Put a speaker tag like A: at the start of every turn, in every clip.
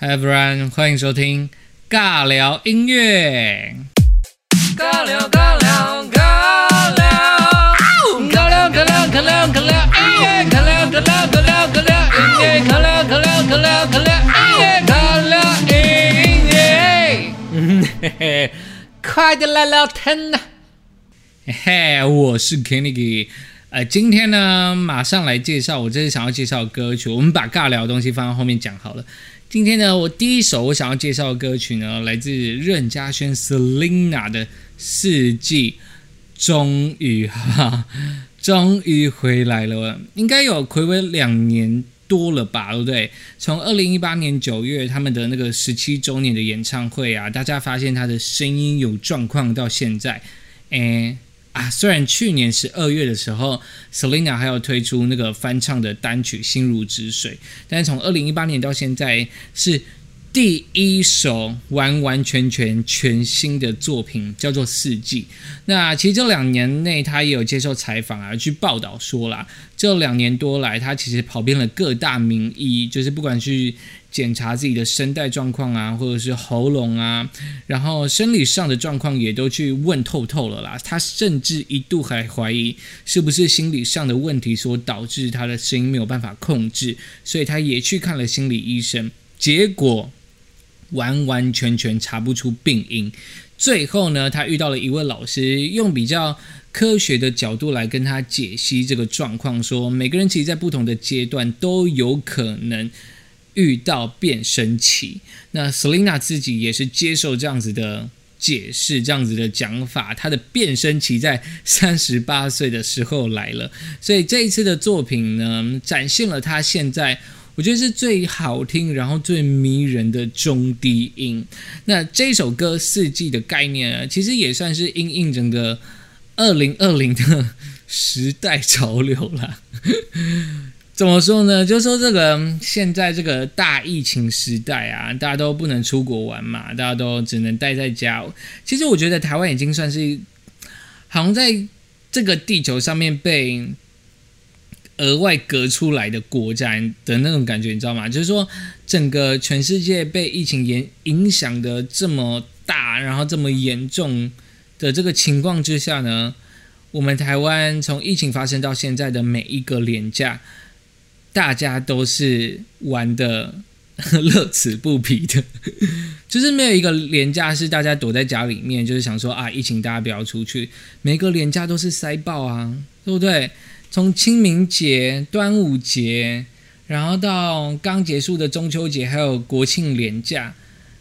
A: Hi everyone，欢迎收听尬聊音乐。尬聊尬聊尬聊，尬聊尬聊尬聊尬聊音乐，尬聊尬聊尬聊尬聊音乐，尬聊尬聊尬聊尬聊音乐，尬聊音乐。嗯嘿嘿，快点来聊天呐！嘿嘿，我是 Kenny。呃，今天呢，马上来介绍我这次想要介绍的歌曲。我们把尬聊的东西放到后面讲好了。今天呢，我第一首我想要介绍的歌曲呢，来自任嘉萱 Selina 的《四季》，终于哈，终于回来了，应该有暌违两年多了吧，对不对？从二零一八年九月他们的那个十七周年的演唱会啊，大家发现他的声音有状况，到现在，诶。啊，虽然去年十二月的时候，Selina 还有推出那个翻唱的单曲《心如止水》，但是从二零一八年到现在是第一首完完全全全新的作品，叫做《四季》。那其实这两年内，他也有接受采访啊，去报道说啦，这两年多来，他其实跑遍了各大名医，就是不管去。检查自己的声带状况啊，或者是喉咙啊，然后生理上的状况也都去问透透了啦。他甚至一度还怀疑是不是心理上的问题所导致他的声音没有办法控制，所以他也去看了心理医生，结果完完全全查不出病因。最后呢，他遇到了一位老师，用比较科学的角度来跟他解析这个状况，说每个人其实，在不同的阶段都有可能。遇到变声期，那 Selina 自己也是接受这样子的解释，这样子的讲法。她的变声期在 三十八岁的时候来了，所以这一次的作品呢，展现了她现在我觉得是最好听，然后最迷人的中低音。那这首歌《四季》的概念啊，其实也算是应应整个二零二零的时代潮流了。怎么说呢？就说这个现在这个大疫情时代啊，大家都不能出国玩嘛，大家都只能待在家。其实我觉得台湾已经算是好像在这个地球上面被额外隔出来的国家的那种感觉，你知道吗？就是说整个全世界被疫情影影响的这么大，然后这么严重的这个情况之下呢，我们台湾从疫情发生到现在的每一个廉价。大家都是玩的 乐此不疲的，就是没有一个廉价是大家躲在家里面，就是想说啊，疫情大家不要出去。每个廉价都是塞爆啊，对不对？从清明节、端午节，然后到刚结束的中秋节，还有国庆连假，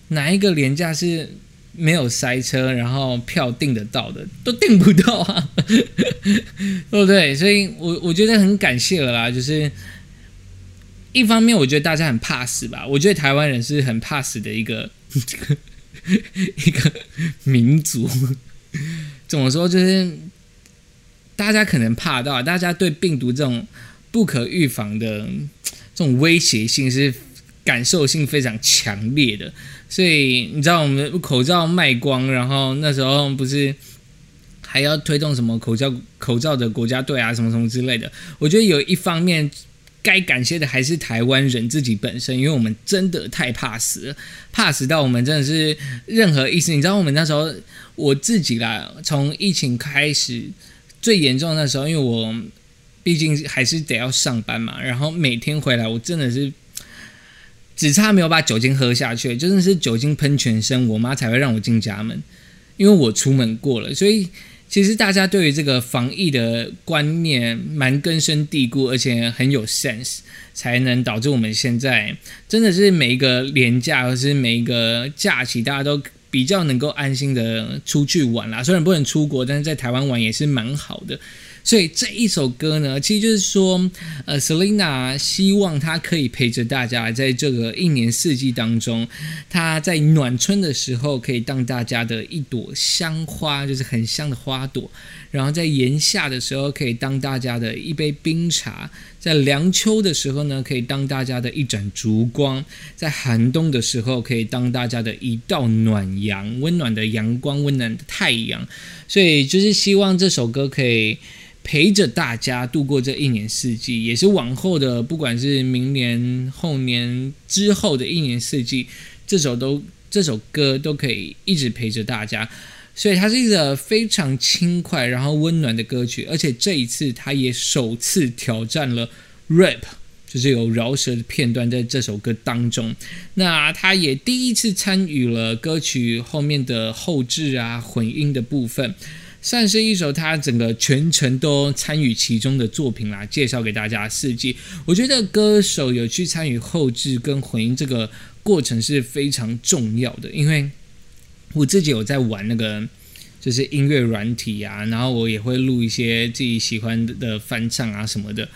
A: 哪一个连假是没有塞车，然后票订得到的，都订不到啊，对不对？所以我我觉得很感谢了啦，就是。一方面，我觉得大家很怕死吧。我觉得台湾人是很怕死的一个 一个民族。怎么说？就是大家可能怕到，大家对病毒这种不可预防的这种威胁性是感受性非常强烈的。所以你知道，我们口罩卖光，然后那时候不是还要推动什么口罩口罩的国家队啊，什么什么之类的。我觉得有一方面。该感谢的还是台湾人自己本身，因为我们真的太怕死了，怕死到我们真的是任何意思。你知道我们那时候我自己啦，从疫情开始最严重的时候，因为我毕竟还是得要上班嘛，然后每天回来，我真的是只差没有把酒精喝下去，真的是酒精喷全身，我妈才会让我进家门，因为我出门过了，所以。其实大家对于这个防疫的观念蛮根深蒂固，而且很有 sense，才能导致我们现在真的是每一个年假或是每一个假期，大家都比较能够安心的出去玩啦。虽然不能出国，但是在台湾玩也是蛮好的。所以这一首歌呢，其实就是说，呃，Selina 希望她可以陪着大家，在这个一年四季当中，她在暖春的时候可以当大家的一朵香花，就是很香的花朵；然后在炎夏的时候可以当大家的一杯冰茶；在凉秋的时候呢，可以当大家的一盏烛光；在寒冬的时候，可以当大家的一道暖阳，温暖的阳光，温暖的太阳。所以就是希望这首歌可以陪着大家度过这一年四季，也是往后的不管是明年、后年之后的一年四季，这首都这首歌都可以一直陪着大家。所以它是一个非常轻快然后温暖的歌曲，而且这一次他也首次挑战了 rap，就是有饶舌的片段在这首歌当中。那他也第一次参与了歌曲后面的后置啊混音的部分，算是一首他整个全程都参与其中的作品啦。介绍给大家四季，我觉得歌手有去参与后置跟混音这个过程是非常重要的，因为。我自己有在玩那个，就是音乐软体啊，然后我也会录一些自己喜欢的翻唱啊什么的，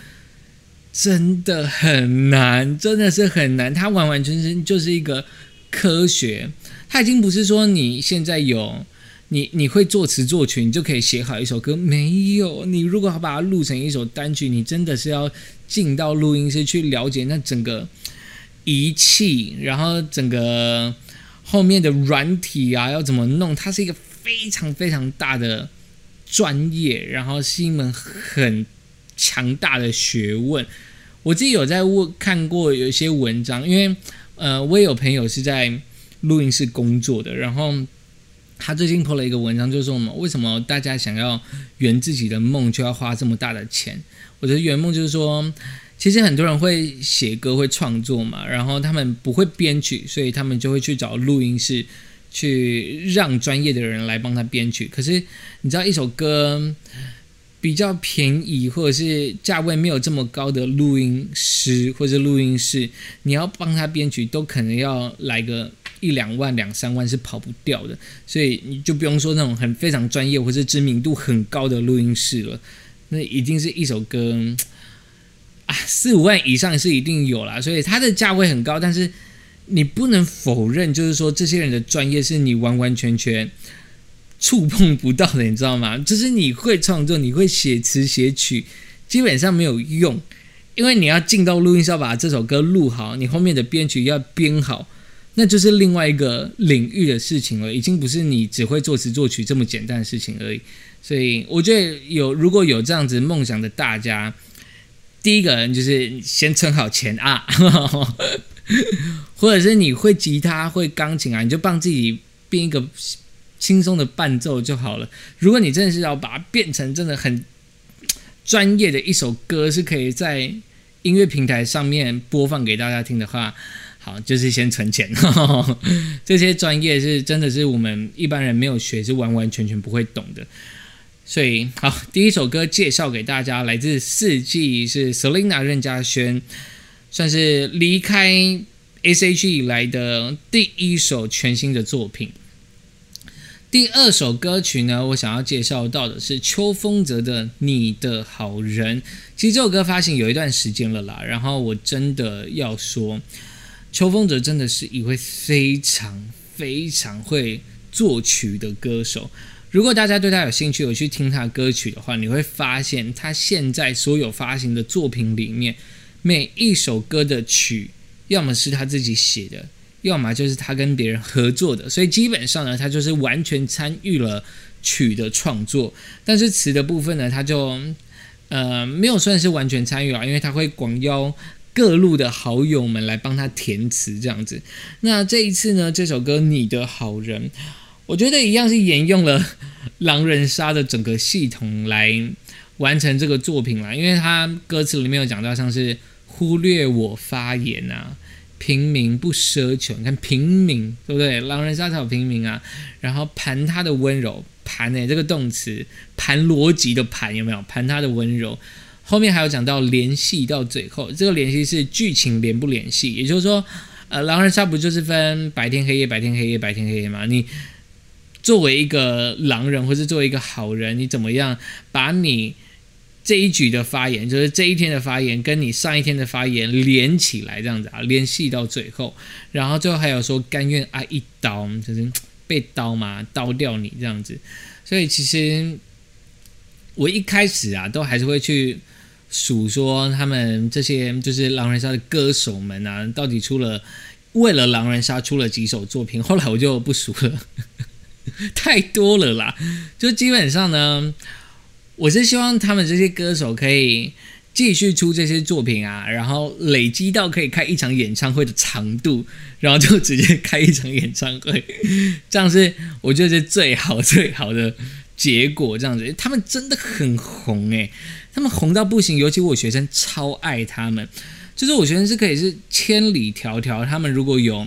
A: 真的很难，真的是很难。它完完全全就是一个科学，它已经不是说你现在有你你会作词作曲，你就可以写好一首歌。没有，你如果要把它录成一首单曲，你真的是要进到录音室去了解那整个仪器，然后整个。后面的软体啊，要怎么弄？它是一个非常非常大的专业，然后是一门很强大的学问。我自己有在问看过有一些文章，因为呃，我也有朋友是在录音室工作的，然后他最近 po 了一个文章，就是说我们为什么大家想要圆自己的梦，就要花这么大的钱？我的圆梦就是说。其实很多人会写歌、会创作嘛，然后他们不会编曲，所以他们就会去找录音室，去让专业的人来帮他编曲。可是你知道，一首歌比较便宜或者是价位没有这么高的录音师或者录音室，你要帮他编曲，都可能要来个一两万、两三万是跑不掉的。所以你就不用说那种很非常专业或者知名度很高的录音室了，那一定是一首歌。四五万以上是一定有啦，所以它的价位很高，但是你不能否认，就是说这些人的专业是你完完全全触碰不到的，你知道吗？就是你会创作，你会写词写曲，基本上没有用，因为你要进到录音室把这首歌录好，你后面的编曲要编好，那就是另外一个领域的事情了，已经不是你只会作词作曲这么简单的事情而已。所以我觉得有如果有这样子梦想的大家。第一个人就是先存好钱啊，或者是你会吉他、会钢琴啊，你就帮自己编一个轻松的伴奏就好了。如果你真的是要把它变成真的很专业的一首歌，是可以在音乐平台上面播放给大家听的话，好，就是先存钱。这些专业是真的是我们一般人没有学，是完完全全不会懂的。所以好，第一首歌介绍给大家，来自四季，是 Selina 任嘉萱，算是离开 S.H.E 以来的第一首全新的作品。第二首歌曲呢，我想要介绍到的是邱风泽的《你的好人》。其实这首歌发行有一段时间了啦，然后我真的要说，邱风泽真的是一位非常非常会作曲的歌手。如果大家对他有兴趣，有去听他歌曲的话，你会发现他现在所有发行的作品里面，每一首歌的曲，要么是他自己写的，要么就是他跟别人合作的。所以基本上呢，他就是完全参与了曲的创作。但是词的部分呢，他就呃没有算是完全参与了，因为他会广邀各路的好友们来帮他填词这样子。那这一次呢，这首歌《你的好人》。我觉得一样是沿用了狼人杀的整个系统来完成这个作品啦，因为他歌词里面有讲到像是忽略我发言啊，平民不奢求，你看平民对不对？狼人杀才有平民啊，然后盘他的温柔，盘诶这个动词盘逻辑的盘有没有？盘他的温柔，后面还有讲到联系到最后，这个联系是剧情联不联系，也就是说，呃，狼人杀不就是分白天黑夜白天黑夜白天黑夜吗？你作为一个狼人，或是作为一个好人，你怎么样把你这一局的发言，就是这一天的发言，跟你上一天的发言连起来，这样子啊，联系到最后，然后最后还有说甘愿挨一刀，就是被刀嘛，刀掉你这样子。所以其实我一开始啊，都还是会去数说他们这些就是狼人杀的歌手们啊，到底出了为了狼人杀出了几首作品。后来我就不数了，太多了啦。就基本上呢，我是希望他们这些歌手可以继续出这些作品啊，然后累积到可以开一场演唱会的长度，然后就直接开一场演唱会，这样是我觉得是最好最好的结果。这样子，他们真的很红诶。他们红到不行，尤其我学生超爱他们，就是我学生是可以是千里迢迢，他们如果有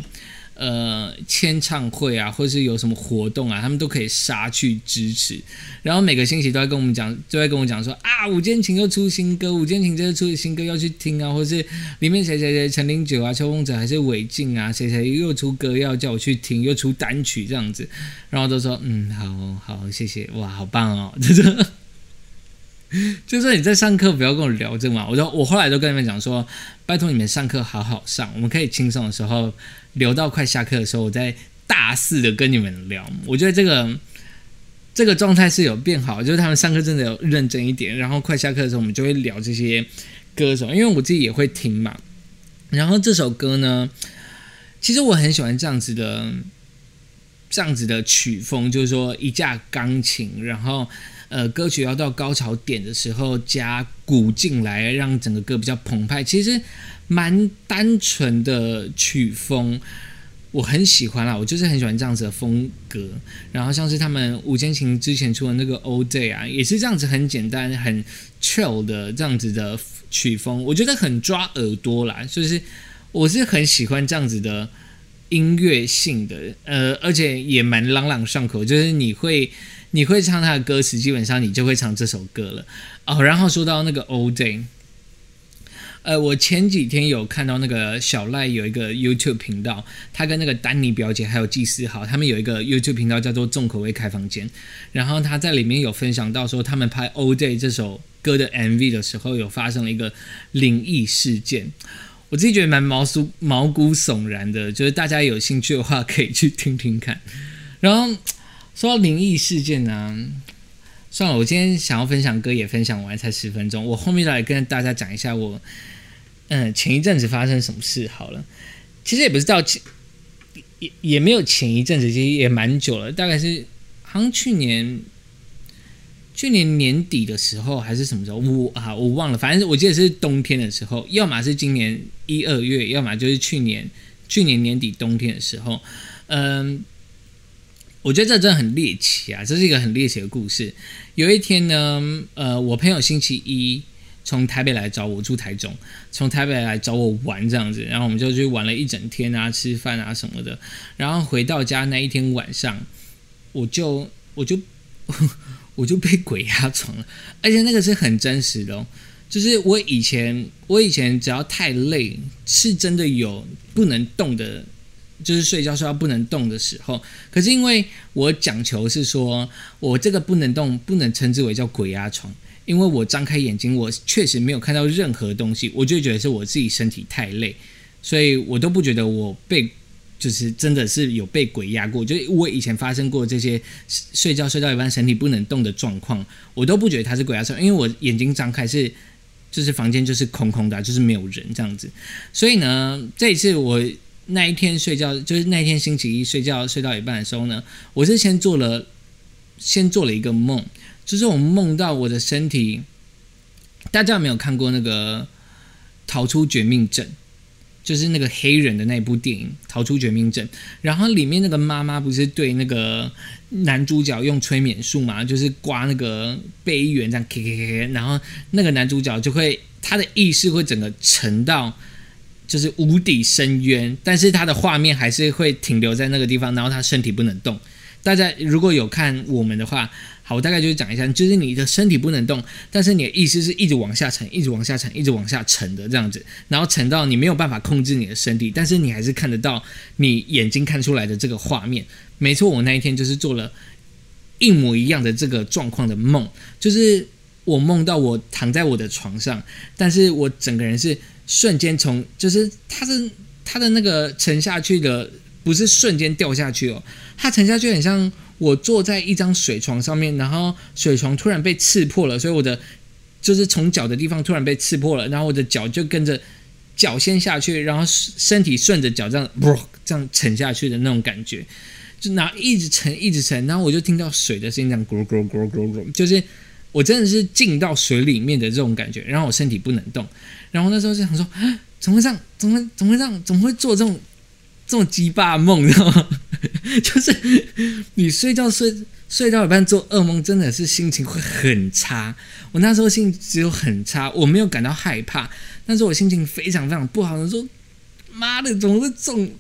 A: 呃签唱会啊，或是有什么活动啊，他们都可以杀去支持。然后每个星期都在跟我们讲，都在跟我讲说啊，五间情又出新歌，五间情这次出的新歌要去听啊，或是里面谁谁谁陈零九啊、秋风者还是韦静啊，谁谁又出歌要叫我去听，又出单曲这样子，然后都说嗯，好好谢谢，哇，好棒哦，这个。就是你在上课不要跟我聊这个嘛，我就我后来都跟你们讲说，拜托你们上课好好上，我们可以轻松的时候留到快下课的时候，我再大肆的跟你们聊。我觉得这个这个状态是有变好，就是他们上课真的有认真一点，然后快下课的时候我们就会聊这些歌手，因为我自己也会听嘛。然后这首歌呢，其实我很喜欢这样子的这样子的曲风，就是说一架钢琴，然后。呃，歌曲要到高潮点的时候加鼓进来，让整个歌比较澎湃。其实蛮单纯的曲风，我很喜欢啦。我就是很喜欢这样子的风格。然后像是他们五间琴之前出的那个《All Day》啊，也是这样子很简单、很 chill 的这样子的曲风，我觉得很抓耳朵啦。就是我是很喜欢这样子的音乐性的，呃，而且也蛮朗朗上口，就是你会。你会唱他的歌词，基本上你就会唱这首歌了哦。然后说到那个 Old Day，呃，我前几天有看到那个小赖有一个 YouTube 频道，他跟那个丹尼表姐还有季思豪，他们有一个 YouTube 频道叫做重口味开房间。然后他在里面有分享到说，他们拍 Old Day 这首歌的 MV 的时候，有发生了一个灵异事件。我自己觉得蛮毛酥毛骨悚然的，就是大家有兴趣的话可以去听听看。然后。说到灵异事件呢，算了，我今天想要分享歌也分享完，才十分钟，我后面来跟大家讲一下我，嗯，前一阵子发生什么事好了。其实也不知道前，也也没有前一阵子，其实也蛮久了，大概是好像去年，去年年底的时候还是什么时候，我啊我忘了，反正我记得是冬天的时候，要么是今年一二月，要么就是去年去年年底冬天的时候，嗯。我觉得这真的很猎奇啊！这是一个很猎奇的故事。有一天呢，呃，我朋友星期一从台北来找我，住台中，从台北来找我玩这样子，然后我们就去玩了一整天啊，吃饭啊什么的。然后回到家那一天晚上，我就我就 我就被鬼压床了，而且那个是很真实的，哦，就是我以前我以前只要太累，是真的有不能动的。就是睡觉睡到不能动的时候，可是因为我讲求是说，我这个不能动不能称之为叫鬼压床，因为我张开眼睛，我确实没有看到任何东西，我就觉得是我自己身体太累，所以我都不觉得我被就是真的是有被鬼压过。就我以前发生过这些睡觉睡到一半身体不能动的状况，我都不觉得它是鬼压床，因为我眼睛张开是就是房间就是空空的，就是没有人这样子。所以呢，这一次我。那一天睡觉，就是那一天星期一睡觉睡到一半的时候呢，我是先做了，先做了一个梦，就是我梦到我的身体。大家有没有看过那个《逃出绝命镇》？就是那个黑人的那部电影《逃出绝命镇》，然后里面那个妈妈不是对那个男主角用催眠术嘛，就是刮那个背缘这样，然后那个男主角就会他的意识会整个沉到。就是无底深渊，但是他的画面还是会停留在那个地方，然后他身体不能动。大家如果有看我们的话，好，我大概就是讲一下，就是你的身体不能动，但是你的意识是一直往下沉，一直往下沉，一直往下沉的这样子，然后沉到你没有办法控制你的身体，但是你还是看得到你眼睛看出来的这个画面。没错，我那一天就是做了一模一样的这个状况的梦，就是我梦到我躺在我的床上，但是我整个人是。瞬间从就是它是它的那个沉下去的，不是瞬间掉下去哦，它沉下去很像我坐在一张水床上面，然后水床突然被刺破了，所以我的就是从脚的地方突然被刺破了，然后我的脚就跟着脚先下去，然后身体顺着脚这样不这样沉下去的那种感觉，就然后一直沉一直沉，然后我就听到水的声音这样咕噜咕噜咕噜咕噜，就是我真的是进到水里面的这种感觉，然后我身体不能动，然后那时候就想说，怎么会这样？怎么怎么会这样？怎么会做这种这种鸡巴梦？知道吗？就是你睡觉睡。睡到一半做噩梦，真的是心情会很差。我那时候心情只有很差，我没有感到害怕，但是我心情非常非常不好。我说：“妈的，怎么会这种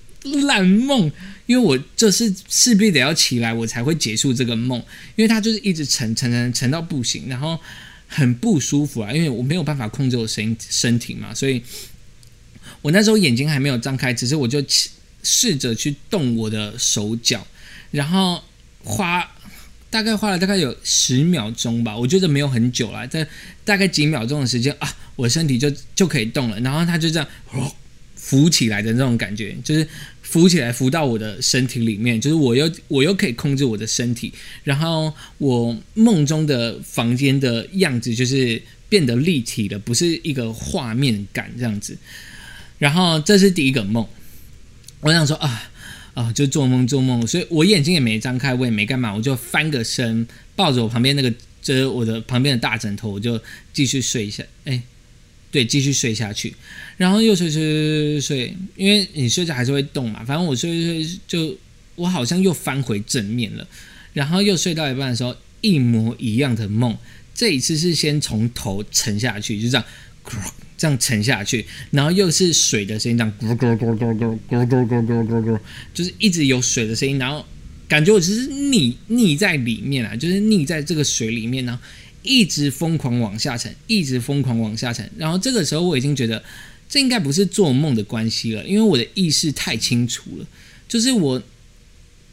A: 烂梦？”因为我就是势必得要起来，我才会结束这个梦。因为它就是一直沉沉沉沉到不行，然后很不舒服啊。因为我没有办法控制我身身体嘛，所以我那时候眼睛还没有张开，只是我就起试着去动我的手脚，然后花。大概花了大概有十秒钟吧，我觉得没有很久了，在大概几秒钟的时间啊，我身体就就可以动了，然后它就这样浮起来的那种感觉，就是浮起来浮到我的身体里面，就是我又我又可以控制我的身体，然后我梦中的房间的样子就是变得立体了，不是一个画面感这样子，然后这是第一个梦，我想说啊。啊，就做梦做梦，所以我眼睛也没张开，我也没干嘛，我就翻个身，抱着我旁边那个遮我的旁边的大枕头，我就继续睡下。哎，对，继续睡下去，然后又睡睡睡睡睡，因为你睡着还是会动嘛。反正我睡睡睡，就我好像又翻回正面了，然后又睡到一半的时候，一模一样的梦，这一次是先从头沉下去，就这样。这样沉下去，然后又是水的声音，这样咕咕咕咕咕咕咕咕咕咕咕，就是一直有水的声音，然后感觉我只是溺溺在里面啊，就是溺在这个水里面呢，一直疯狂往下沉，一直疯狂往下沉。然后这个时候我已经觉得这应该不是做梦的关系了，因为我的意识太清楚了，就是我。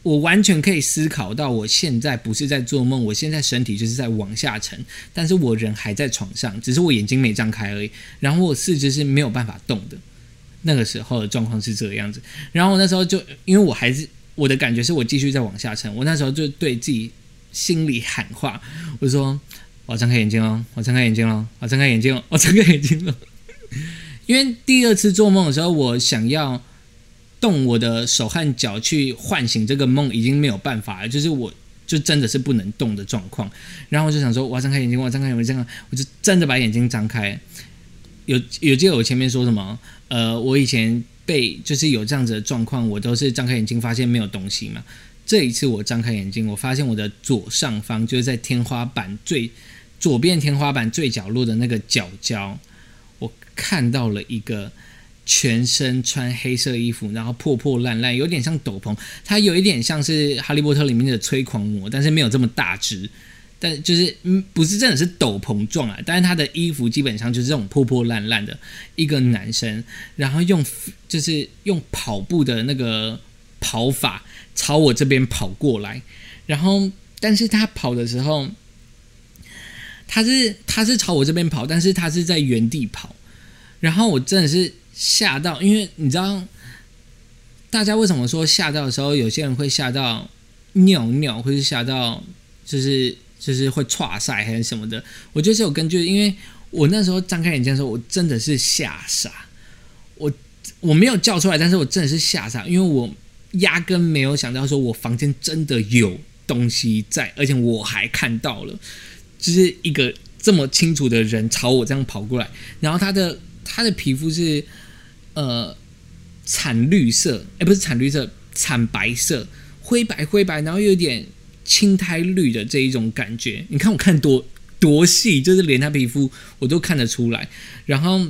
A: 我完全可以思考到，我现在不是在做梦，我现在身体就是在往下沉，但是我人还在床上，只是我眼睛没张开而已。然后我四肢是没有办法动的，那个时候的状况是这个样子。然后我那时候就，因为我还是我的感觉是我继续在往下沉，我那时候就对自己心里喊话，我说：“我睁开眼睛了，我睁开眼睛了，我睁开眼睛了，我睁开眼睛了。”因为第二次做梦的时候，我想要。动我的手和脚去唤醒这个梦已经没有办法了，就是我就真的是不能动的状况。然后我就想说，我要张开眼睛，我要张开眼睛，我就真的把眼睛张开。有有记得我前面说什么？呃，我以前被就是有这样子的状况，我都是张开眼睛发现没有东西嘛。这一次我张开眼睛，我发现我的左上方就是在天花板最左边天花板最角落的那个角角，我看到了一个。全身穿黑色衣服，然后破破烂烂，有点像斗篷。它有一点像是《哈利波特》里面的催狂魔，但是没有这么大只。但就是嗯，不是真的是斗篷状啊。但是他的衣服基本上就是这种破破烂烂的一个男生，然后用就是用跑步的那个跑法朝我这边跑过来。然后，但是他跑的时候，他是他是朝我这边跑，但是他是在原地跑。然后我真的是。吓到，因为你知道，大家为什么说吓到的时候，有些人会吓到尿尿，或是吓到就是就是会岔塞还是什么的？我觉得是有根据，因为我那时候张开眼睛的时候，我真的是吓傻，我我没有叫出来，但是我真的是吓傻，因为我压根没有想到说我房间真的有东西在，而且我还看到了，就是一个这么清楚的人朝我这样跑过来，然后他的他的皮肤是。呃，惨绿色，哎，不是惨绿色，惨白色，灰白灰白，然后又有点青苔绿的这一种感觉。你看我看多多细，就是连他皮肤我都看得出来。然后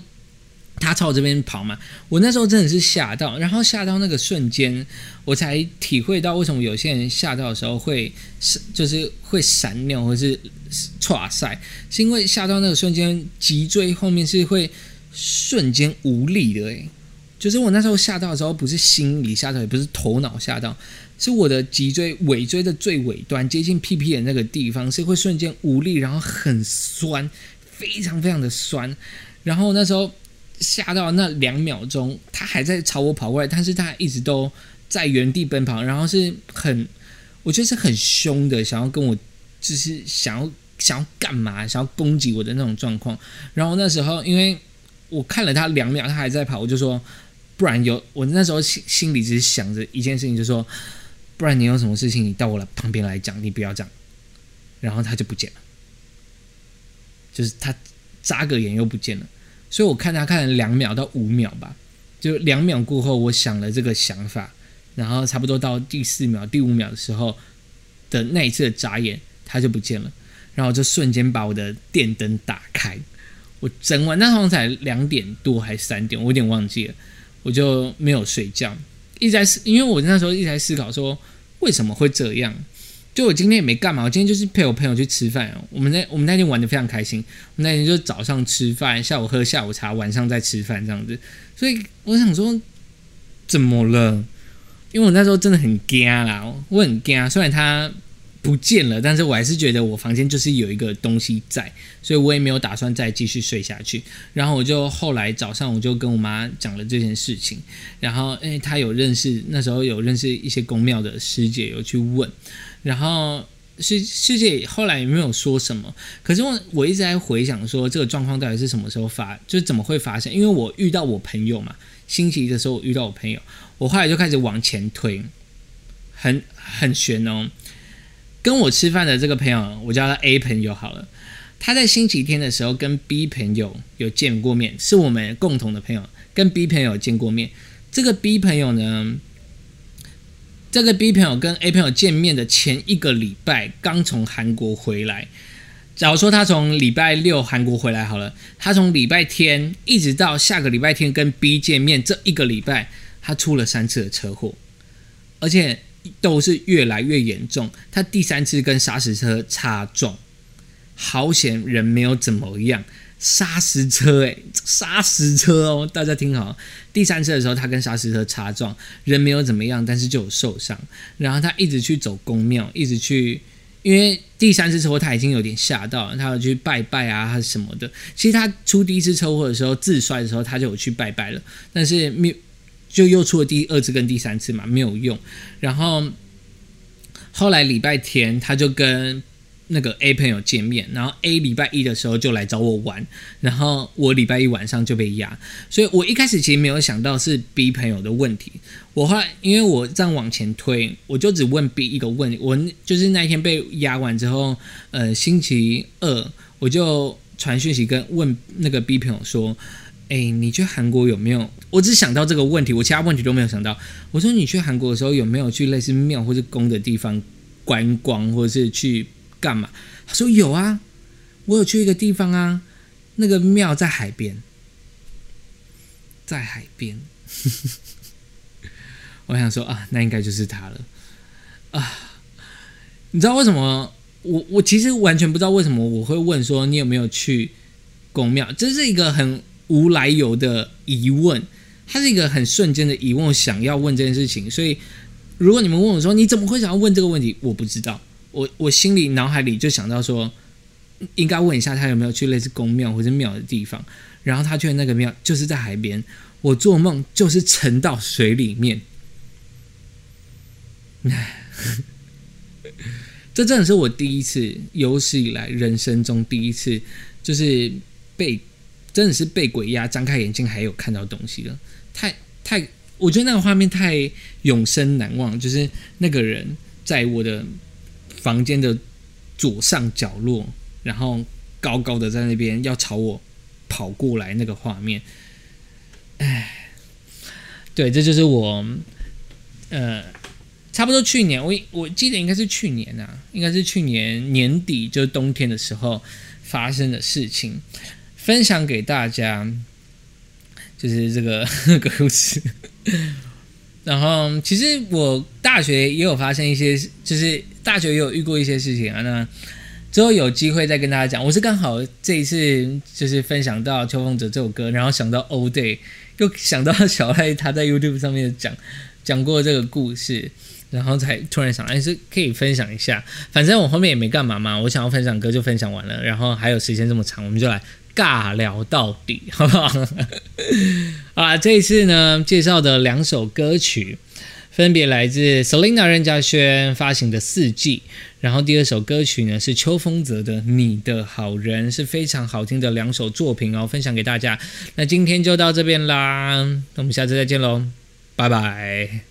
A: 他朝我这边跑嘛，我那时候真的是吓到，然后吓到那个瞬间，我才体会到为什么有些人吓到的时候会是就是会闪尿或是唰塞，是因为吓到那个瞬间，脊椎后面是会。瞬间无力的诶，就是我那时候吓到的时候，不是心里吓到，也不是头脑吓到，是我的脊椎尾椎的最尾端接近屁屁的那个地方是会瞬间无力，然后很酸，非常非常的酸。然后那时候吓到那两秒钟，他还在朝我跑过来，但是他一直都在原地奔跑，然后是很，我觉得是很凶的，想要跟我就是想要想要干嘛，想要攻击我的那种状况。然后那时候，因为我看了他两秒，他还在跑，我就说，不然有我那时候心心里只是想着一件事情，就说，不然你有什么事情，你到我的旁边来讲，你不要这样。然后他就不见了，就是他眨个眼又不见了。所以我看他看了两秒到五秒吧，就两秒过后，我想了这个想法，然后差不多到第四秒、第五秒的时候的那一次眨眼，他就不见了。然后就瞬间把我的电灯打开，我整晚那时候才两点多还是三点，我有点忘记了，我就没有睡觉，一直在思，因为我那时候一直在思考说为什么会这样。就我今天也没干嘛，我今天就是陪我朋友去吃饭。我们那我们那天玩的非常开心，我们那天就早上吃饭，下午喝下午茶，晚上再吃饭这样子。所以我想说，怎么了？因为我那时候真的很惊啦，我很惊。虽然他。不见了，但是我还是觉得我房间就是有一个东西在，所以我也没有打算再继续睡下去。然后我就后来早上我就跟我妈讲了这件事情，然后因为她有认识那时候有认识一些公庙的师姐，有去问，然后师师姐后来也没有说什么。可是我我一直在回想说这个状况到底是什么时候发，就怎么会发生？因为我遇到我朋友嘛，星期一的时候我遇到我朋友，我后来就开始往前推，很很悬哦。跟我吃饭的这个朋友，我叫他 A 朋友好了。他在星期天的时候跟 B 朋友有见过面，是我们共同的朋友，跟 B 朋友见过面。这个 B 朋友呢，这个 B 朋友跟 A 朋友见面的前一个礼拜刚从韩国回来。假如说他从礼拜六韩国回来好了，他从礼拜天一直到下个礼拜天跟 B 见面，这一个礼拜他出了三次的车祸，而且。都是越来越严重。他第三次跟砂石车擦撞，好险人没有怎么样。砂石车，诶，砂石车哦，大家听好。第三次的时候，他跟砂石车擦撞，人没有怎么样，但是就有受伤。然后他一直去走公庙，一直去，因为第三次车祸他已经有点吓到，他要去拜拜啊，他什么的。其实他出第一次车祸的时候，自摔的时候，他就有去拜拜了，但是没。就又出了第二次跟第三次嘛，没有用。然后后来礼拜天他就跟那个 A 朋友见面，然后 A 礼拜一的时候就来找我玩，然后我礼拜一晚上就被压。所以我一开始其实没有想到是 B 朋友的问题。我后来因为我这样往前推，我就只问 B 一个问题。我就是那一天被压完之后，呃，星期二我就传讯息跟问那个 B 朋友说。哎，你去韩国有没有？我只想到这个问题，我其他问题都没有想到。我说你去韩国的时候有没有去类似庙或者宫的地方观光，或者是去干嘛？他说有啊，我有去一个地方啊，那个庙在海边，在海边。我想说啊，那应该就是他了啊。你知道为什么？我我其实完全不知道为什么我会问说你有没有去宫庙，这是一个很。无来由的疑问，它是一个很瞬间的疑问，想要问这件事情。所以，如果你们问我说你怎么会想要问这个问题，我不知道。我我心里脑海里就想到说，应该问一下他有没有去类似宫庙或者庙的地方。然后他去那个庙就是在海边，我做梦就是沉到水里面。这真的是我第一次有史以来人生中第一次，就是被。真的是被鬼压，张开眼睛还有看到东西了，太太，我觉得那个画面太永生难忘。就是那个人在我的房间的左上角落，然后高高的在那边要朝我跑过来那个画面。哎，对，这就是我，呃，差不多去年，我我记得应该是去年啊，应该是去年年底，就是冬天的时候发生的事情。分享给大家，就是这个 故事。然后，其实我大学也有发生一些，就是大学也有遇过一些事情啊。那之后有机会再跟大家讲。我是刚好这一次就是分享到《秋风者》这首歌，然后想到 All Day，又想到小赖他在 YouTube 上面讲讲过这个故事，然后才突然想，哎，是可以分享一下。反正我后面也没干嘛嘛，我想要分享歌就分享完了，然后还有时间这么长，我们就来尬聊到底，好不好？啊，这一次呢，介绍的两首歌曲，分别来自 Selina 任嘉轩发行的《四季》，然后第二首歌曲呢是秋风泽的《你的好人》，是非常好听的两首作品哦，分享给大家。那今天就到这边啦，那我们下次再见喽，拜拜。